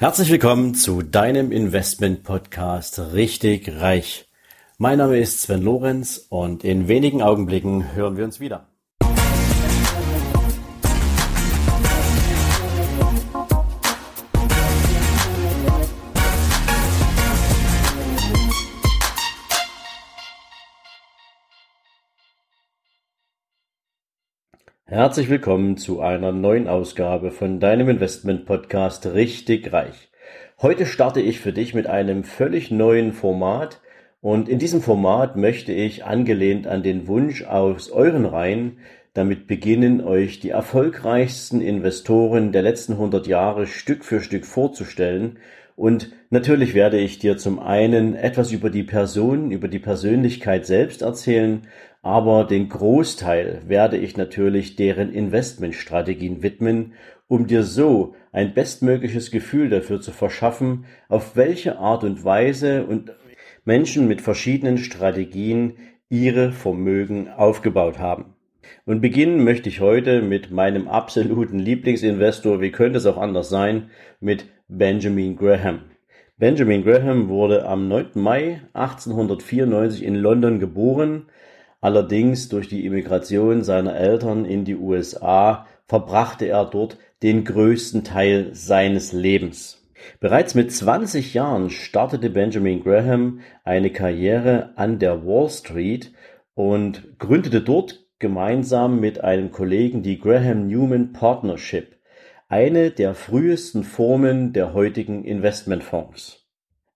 Herzlich willkommen zu deinem Investment Podcast Richtig Reich. Mein Name ist Sven Lorenz und in wenigen Augenblicken hören wir uns wieder. Herzlich willkommen zu einer neuen Ausgabe von deinem Investment Podcast Richtig Reich. Heute starte ich für dich mit einem völlig neuen Format und in diesem Format möchte ich angelehnt an den Wunsch aus euren Reihen damit beginnen, euch die erfolgreichsten Investoren der letzten 100 Jahre Stück für Stück vorzustellen und natürlich werde ich dir zum einen etwas über die Person, über die Persönlichkeit selbst erzählen, aber den Großteil werde ich natürlich deren Investmentstrategien widmen, um dir so ein bestmögliches Gefühl dafür zu verschaffen, auf welche Art und Weise und Menschen mit verschiedenen Strategien ihre Vermögen aufgebaut haben. Und beginnen möchte ich heute mit meinem absoluten Lieblingsinvestor, wie könnte es auch anders sein, mit Benjamin Graham. Benjamin Graham wurde am 9. Mai 1894 in London geboren. Allerdings durch die Immigration seiner Eltern in die USA verbrachte er dort den größten Teil seines Lebens. Bereits mit 20 Jahren startete Benjamin Graham eine Karriere an der Wall Street und gründete dort gemeinsam mit einem Kollegen die Graham Newman Partnership eine der frühesten Formen der heutigen Investmentfonds.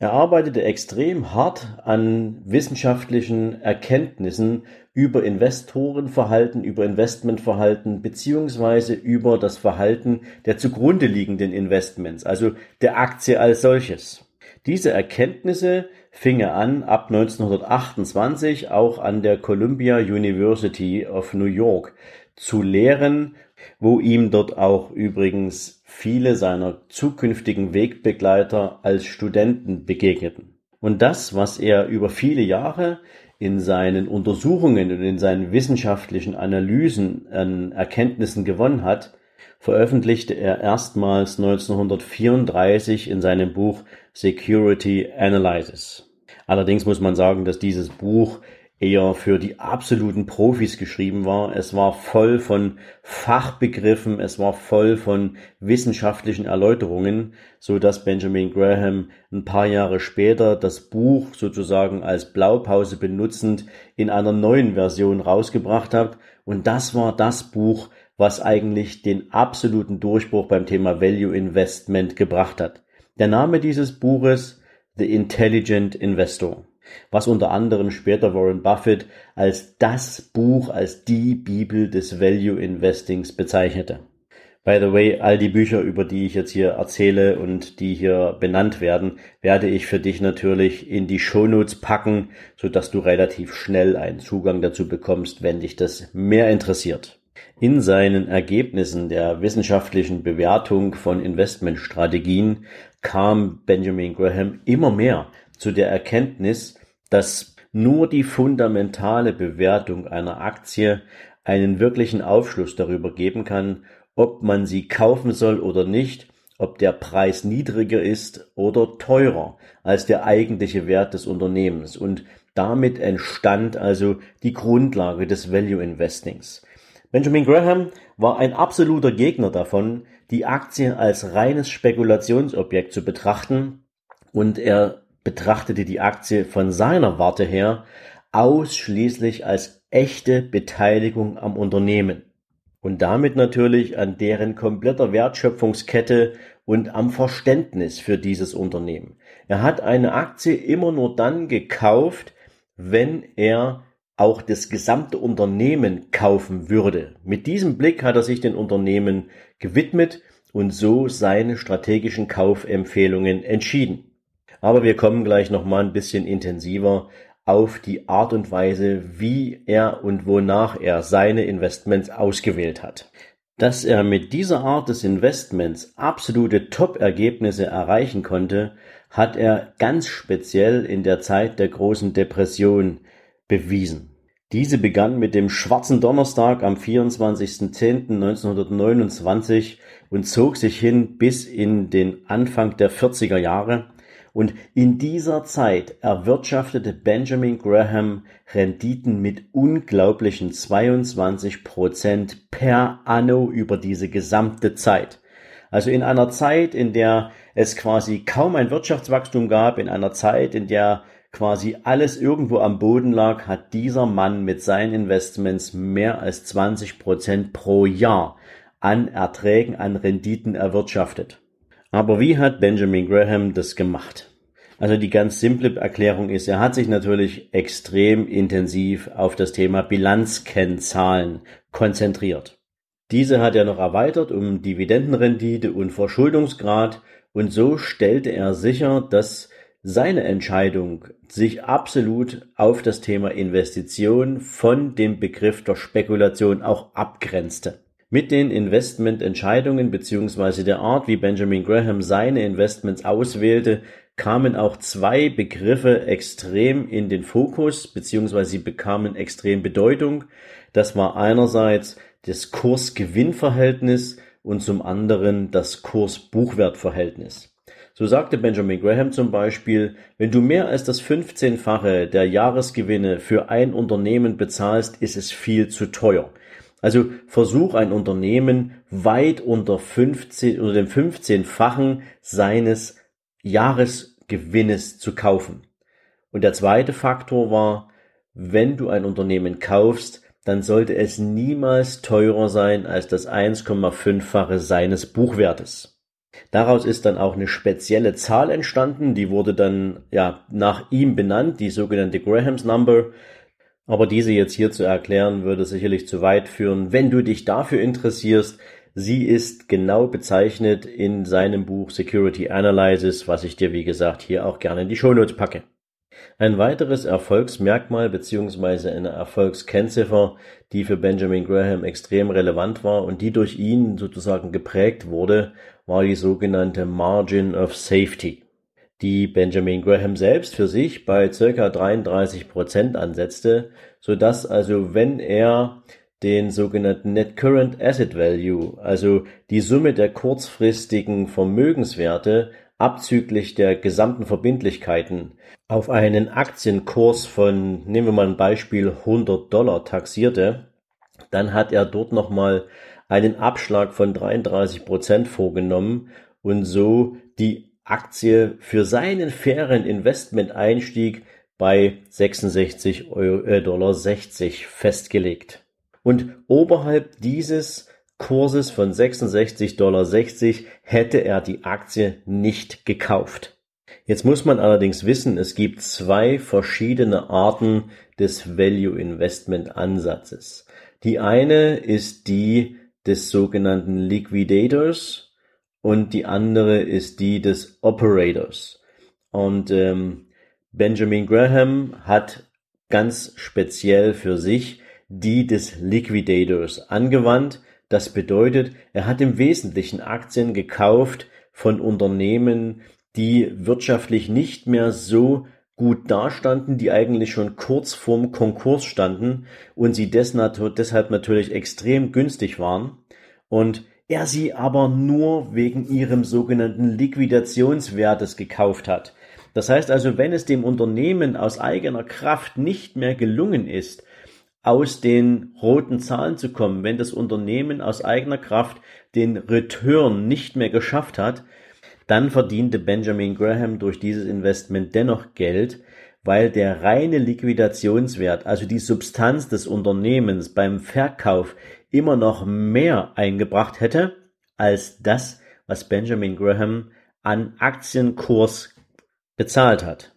Er arbeitete extrem hart an wissenschaftlichen Erkenntnissen über Investorenverhalten, über Investmentverhalten beziehungsweise über das Verhalten der zugrunde liegenden Investments, also der Aktie als solches. Diese Erkenntnisse fing er an ab 1928 auch an der Columbia University of New York zu lehren wo ihm dort auch übrigens viele seiner zukünftigen Wegbegleiter als Studenten begegneten. Und das, was er über viele Jahre in seinen Untersuchungen und in seinen wissenschaftlichen Analysen an Erkenntnissen gewonnen hat, veröffentlichte er erstmals 1934 in seinem Buch Security Analysis. Allerdings muss man sagen, dass dieses Buch eher für die absoluten Profis geschrieben war. Es war voll von Fachbegriffen, es war voll von wissenschaftlichen Erläuterungen, so dass Benjamin Graham ein paar Jahre später das Buch sozusagen als Blaupause benutzend in einer neuen Version rausgebracht hat. Und das war das Buch, was eigentlich den absoluten Durchbruch beim Thema Value Investment gebracht hat. Der Name dieses Buches The Intelligent Investor was unter anderem später Warren Buffett als das Buch, als die Bibel des Value Investings bezeichnete. By the way, all die Bücher, über die ich jetzt hier erzähle und die hier benannt werden, werde ich für dich natürlich in die Shownotes packen, so dass du relativ schnell einen Zugang dazu bekommst, wenn dich das mehr interessiert. In seinen Ergebnissen der wissenschaftlichen Bewertung von Investmentstrategien kam Benjamin Graham immer mehr zu der Erkenntnis, dass nur die fundamentale Bewertung einer Aktie einen wirklichen Aufschluss darüber geben kann, ob man sie kaufen soll oder nicht, ob der Preis niedriger ist oder teurer als der eigentliche Wert des Unternehmens. Und damit entstand also die Grundlage des Value Investings. Benjamin Graham war ein absoluter Gegner davon, die Aktie als reines Spekulationsobjekt zu betrachten und er betrachtete die Aktie von seiner Warte her ausschließlich als echte Beteiligung am Unternehmen und damit natürlich an deren kompletter Wertschöpfungskette und am Verständnis für dieses Unternehmen. Er hat eine Aktie immer nur dann gekauft, wenn er auch das gesamte Unternehmen kaufen würde. Mit diesem Blick hat er sich den Unternehmen gewidmet und so seine strategischen Kaufempfehlungen entschieden. Aber wir kommen gleich nochmal ein bisschen intensiver auf die Art und Weise, wie er und wonach er seine Investments ausgewählt hat. Dass er mit dieser Art des Investments absolute Top-Ergebnisse erreichen konnte, hat er ganz speziell in der Zeit der großen Depression bewiesen. Diese begann mit dem Schwarzen Donnerstag am 24.10.1929 und zog sich hin bis in den Anfang der 40er Jahre. Und in dieser Zeit erwirtschaftete Benjamin Graham Renditen mit unglaublichen 22 Prozent per anno über diese gesamte Zeit. Also in einer Zeit, in der es quasi kaum ein Wirtschaftswachstum gab, in einer Zeit, in der quasi alles irgendwo am Boden lag, hat dieser Mann mit seinen Investments mehr als 20 Prozent pro Jahr an Erträgen, an Renditen erwirtschaftet. Aber wie hat Benjamin Graham das gemacht? Also die ganz simple Erklärung ist, er hat sich natürlich extrem intensiv auf das Thema Bilanzkennzahlen konzentriert. Diese hat er noch erweitert um Dividendenrendite und Verschuldungsgrad und so stellte er sicher, dass seine Entscheidung sich absolut auf das Thema Investition von dem Begriff der Spekulation auch abgrenzte. Mit den Investmententscheidungen beziehungsweise der Art, wie Benjamin Graham seine Investments auswählte, kamen auch zwei Begriffe extrem in den Fokus beziehungsweise sie bekamen extrem Bedeutung. Das war einerseits das Kurs-Gewinn-Verhältnis und zum anderen das Kurs-Buchwert-Verhältnis. So sagte Benjamin Graham zum Beispiel, wenn du mehr als das 15-fache der Jahresgewinne für ein Unternehmen bezahlst, ist es viel zu teuer. Also versuch ein Unternehmen weit unter 15 oder dem 15-fachen seines Jahresgewinnes zu kaufen. Und der zweite Faktor war, wenn du ein Unternehmen kaufst, dann sollte es niemals teurer sein als das 1,5-fache seines Buchwertes. Daraus ist dann auch eine spezielle Zahl entstanden, die wurde dann ja nach ihm benannt, die sogenannte Graham's Number. Aber diese jetzt hier zu erklären, würde sicherlich zu weit führen. Wenn du dich dafür interessierst, sie ist genau bezeichnet in seinem Buch Security Analysis, was ich dir wie gesagt hier auch gerne in die Shownotes packe. Ein weiteres Erfolgsmerkmal beziehungsweise eine Erfolgskennziffer, die für Benjamin Graham extrem relevant war und die durch ihn sozusagen geprägt wurde, war die sogenannte Margin of Safety, die Benjamin Graham selbst für sich bei circa 33 Prozent ansetzte, so dass also wenn er den sogenannten Net Current Asset Value, also die Summe der kurzfristigen Vermögenswerte abzüglich der gesamten Verbindlichkeiten auf einen Aktienkurs von, nehmen wir mal ein Beispiel, 100 Dollar taxierte, dann hat er dort nochmal einen Abschlag von 33 Prozent vorgenommen und so die Aktie für seinen fairen Investmenteinstieg bei 66 äh, Dollar 60 festgelegt. Und oberhalb dieses Kurses von 66,60 Dollar hätte er die Aktie nicht gekauft. Jetzt muss man allerdings wissen, es gibt zwei verschiedene Arten des Value Investment Ansatzes. Die eine ist die des sogenannten Liquidators und die andere ist die des Operators. Und ähm, Benjamin Graham hat ganz speziell für sich die des Liquidators angewandt, das bedeutet, er hat im Wesentlichen Aktien gekauft von Unternehmen, die wirtschaftlich nicht mehr so gut dastanden, die eigentlich schon kurz vorm Konkurs standen und sie deshalb natürlich extrem günstig waren und er sie aber nur wegen ihrem sogenannten Liquidationswertes gekauft hat. Das heißt also, wenn es dem Unternehmen aus eigener Kraft nicht mehr gelungen ist, aus den roten Zahlen zu kommen, wenn das Unternehmen aus eigener Kraft den Return nicht mehr geschafft hat, dann verdiente Benjamin Graham durch dieses Investment dennoch Geld, weil der reine Liquidationswert, also die Substanz des Unternehmens beim Verkauf immer noch mehr eingebracht hätte als das, was Benjamin Graham an Aktienkurs bezahlt hat.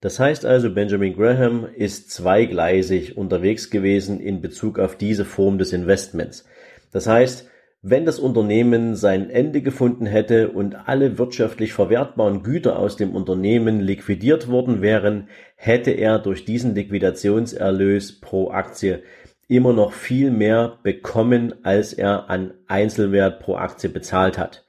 Das heißt also, Benjamin Graham ist zweigleisig unterwegs gewesen in Bezug auf diese Form des Investments. Das heißt, wenn das Unternehmen sein Ende gefunden hätte und alle wirtschaftlich verwertbaren Güter aus dem Unternehmen liquidiert worden wären, hätte er durch diesen Liquidationserlös pro Aktie immer noch viel mehr bekommen, als er an Einzelwert pro Aktie bezahlt hat.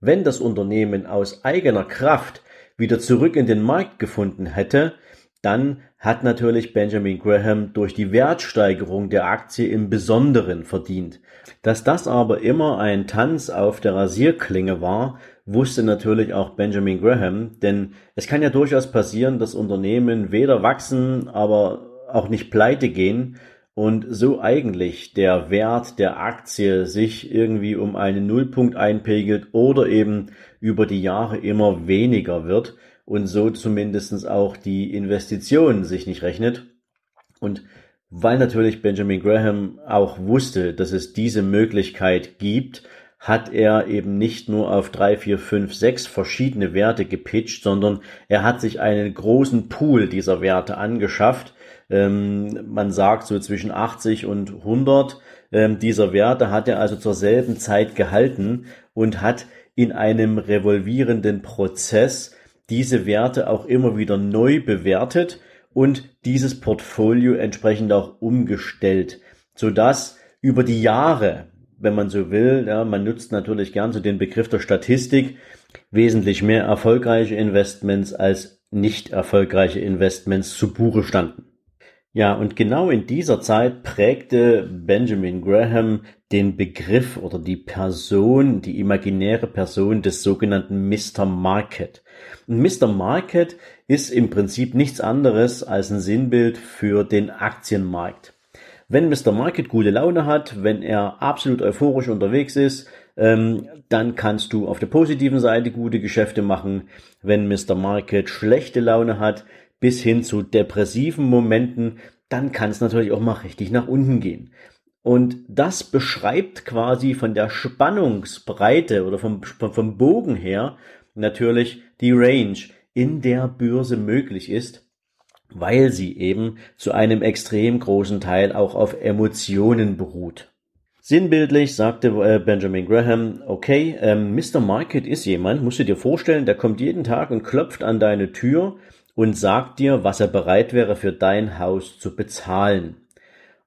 Wenn das Unternehmen aus eigener Kraft wieder zurück in den Markt gefunden hätte, dann hat natürlich Benjamin Graham durch die Wertsteigerung der Aktie im Besonderen verdient. Dass das aber immer ein Tanz auf der Rasierklinge war, wusste natürlich auch Benjamin Graham, denn es kann ja durchaus passieren, dass Unternehmen weder wachsen, aber auch nicht pleite gehen und so eigentlich der Wert der Aktie sich irgendwie um einen Nullpunkt einpegelt oder eben über die Jahre immer weniger wird und so zumindestens auch die Investition sich nicht rechnet. Und weil natürlich Benjamin Graham auch wusste, dass es diese Möglichkeit gibt, hat er eben nicht nur auf drei, vier, fünf, sechs verschiedene Werte gepitcht, sondern er hat sich einen großen Pool dieser Werte angeschafft. Ähm, man sagt so zwischen 80 und 100 ähm, dieser Werte hat er also zur selben Zeit gehalten und hat in einem revolvierenden Prozess diese Werte auch immer wieder neu bewertet und dieses Portfolio entsprechend auch umgestellt, sodass über die Jahre, wenn man so will, ja, man nutzt natürlich gern so den Begriff der Statistik, wesentlich mehr erfolgreiche Investments als nicht erfolgreiche Investments zu Buche standen. Ja, und genau in dieser Zeit prägte Benjamin Graham den Begriff oder die Person, die imaginäre Person des sogenannten Mr. Market. Und Mr. Market ist im Prinzip nichts anderes als ein Sinnbild für den Aktienmarkt. Wenn Mr. Market gute Laune hat, wenn er absolut euphorisch unterwegs ist, ähm, dann kannst du auf der positiven Seite gute Geschäfte machen. Wenn Mr. Market schlechte Laune hat, bis hin zu depressiven Momenten, dann kann es natürlich auch mal richtig nach unten gehen. Und das beschreibt quasi von der Spannungsbreite oder vom, vom Bogen her natürlich die Range, in der Börse möglich ist, weil sie eben zu einem extrem großen Teil auch auf Emotionen beruht. Sinnbildlich sagte äh, Benjamin Graham, okay, ähm, Mr. Market ist jemand, musst du dir vorstellen, der kommt jeden Tag und klopft an deine Tür und sagt dir, was er bereit wäre für dein Haus zu bezahlen.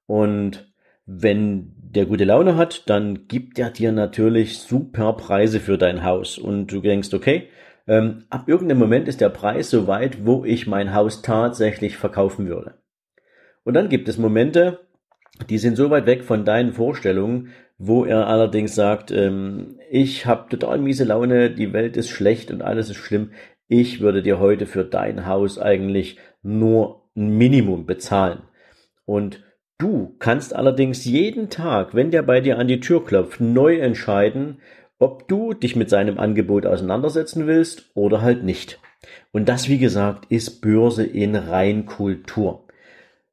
Und wenn der gute Laune hat, dann gibt er dir natürlich super Preise für dein Haus. Und du denkst, okay, ähm, ab irgendeinem Moment ist der Preis so weit, wo ich mein Haus tatsächlich verkaufen würde. Und dann gibt es Momente, die sind so weit weg von deinen Vorstellungen, wo er allerdings sagt, ähm, ich habe total miese Laune, die Welt ist schlecht und alles ist schlimm. Ich würde dir heute für dein Haus eigentlich nur ein Minimum bezahlen. Und Du kannst allerdings jeden Tag, wenn der bei dir an die Tür klopft, neu entscheiden, ob du dich mit seinem Angebot auseinandersetzen willst oder halt nicht. Und das, wie gesagt, ist Börse in Reinkultur.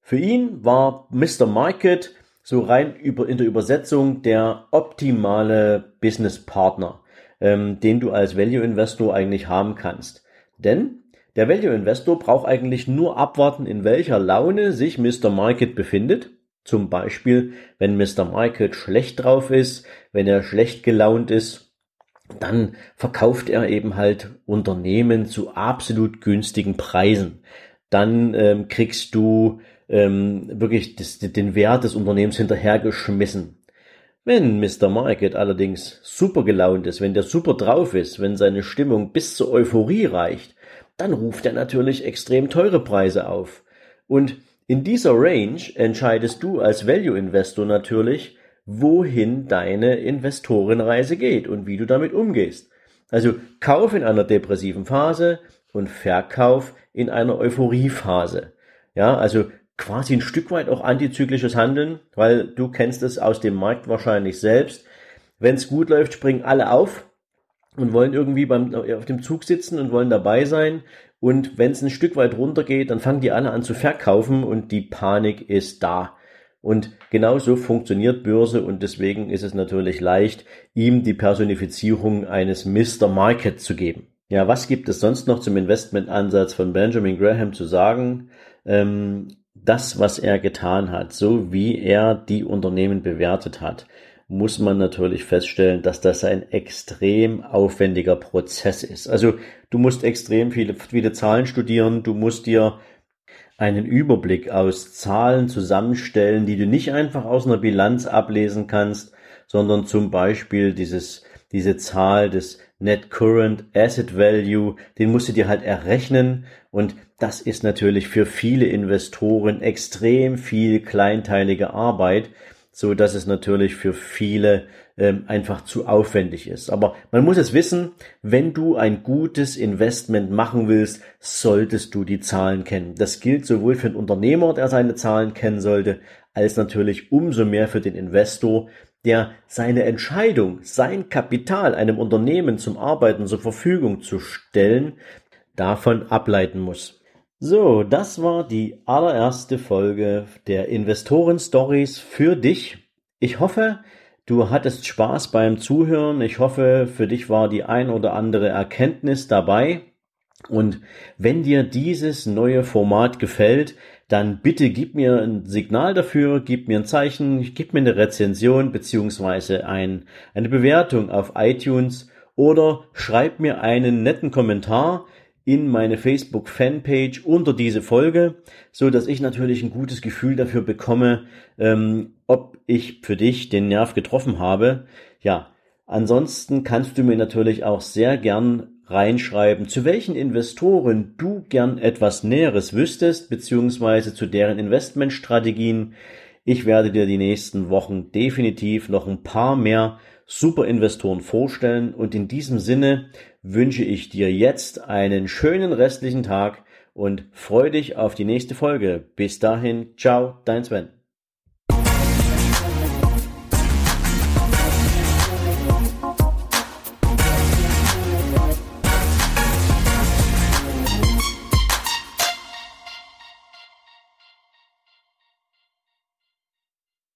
Für ihn war Mr. Market so rein über, in der Übersetzung der optimale Business Partner, ähm, den du als Value Investor eigentlich haben kannst. Denn der Value Investor braucht eigentlich nur abwarten, in welcher Laune sich Mr. Market befindet zum Beispiel, wenn Mr. Market schlecht drauf ist, wenn er schlecht gelaunt ist, dann verkauft er eben halt Unternehmen zu absolut günstigen Preisen. Dann ähm, kriegst du ähm, wirklich das, den Wert des Unternehmens hinterhergeschmissen. Wenn Mr. Market allerdings super gelaunt ist, wenn der super drauf ist, wenn seine Stimmung bis zur Euphorie reicht, dann ruft er natürlich extrem teure Preise auf. Und in dieser Range entscheidest du als Value Investor natürlich, wohin deine Investorenreise geht und wie du damit umgehst. Also Kauf in einer depressiven Phase und Verkauf in einer Euphoriephase. Ja, also quasi ein Stück weit auch antizyklisches Handeln, weil du kennst es aus dem Markt wahrscheinlich selbst. Wenn es gut läuft, springen alle auf und wollen irgendwie beim, auf dem Zug sitzen und wollen dabei sein. Und wenn es ein Stück weit runtergeht, dann fangen die alle an zu verkaufen und die Panik ist da. Und genauso funktioniert Börse und deswegen ist es natürlich leicht, ihm die Personifizierung eines Mr. Market zu geben. Ja, was gibt es sonst noch zum Investmentansatz von Benjamin Graham zu sagen? Ähm, das, was er getan hat, so wie er die Unternehmen bewertet hat, muss man natürlich feststellen, dass das ein extrem aufwendiger Prozess ist. Also du musst extrem viele, viele Zahlen studieren, du musst dir einen Überblick aus Zahlen zusammenstellen, die du nicht einfach aus einer Bilanz ablesen kannst, sondern zum Beispiel dieses, diese Zahl des Net Current Asset Value, den musst du dir halt errechnen und das ist natürlich für viele Investoren extrem viel kleinteilige Arbeit, so dass es natürlich für viele ähm, einfach zu aufwendig ist. Aber man muss es wissen, wenn du ein gutes Investment machen willst, solltest du die Zahlen kennen. Das gilt sowohl für den Unternehmer, der seine Zahlen kennen sollte, als natürlich umso mehr für den Investor, der seine Entscheidung, sein Kapital einem Unternehmen zum Arbeiten zur Verfügung zu stellen, davon ableiten muss. So, das war die allererste Folge der Investoren Stories für dich. Ich hoffe, du hattest Spaß beim Zuhören. Ich hoffe, für dich war die ein oder andere Erkenntnis dabei. Und wenn dir dieses neue Format gefällt, dann bitte gib mir ein Signal dafür, gib mir ein Zeichen, gib mir eine Rezension beziehungsweise ein, eine Bewertung auf iTunes oder schreib mir einen netten Kommentar in meine Facebook Fanpage unter diese Folge, so dass ich natürlich ein gutes Gefühl dafür bekomme, ähm, ob ich für dich den Nerv getroffen habe. Ja, ansonsten kannst du mir natürlich auch sehr gern reinschreiben, zu welchen Investoren du gern etwas Näheres wüsstest, beziehungsweise zu deren Investmentstrategien. Ich werde dir die nächsten Wochen definitiv noch ein paar mehr Superinvestoren vorstellen und in diesem Sinne wünsche ich dir jetzt einen schönen restlichen Tag und freue dich auf die nächste Folge. Bis dahin, ciao, dein Sven.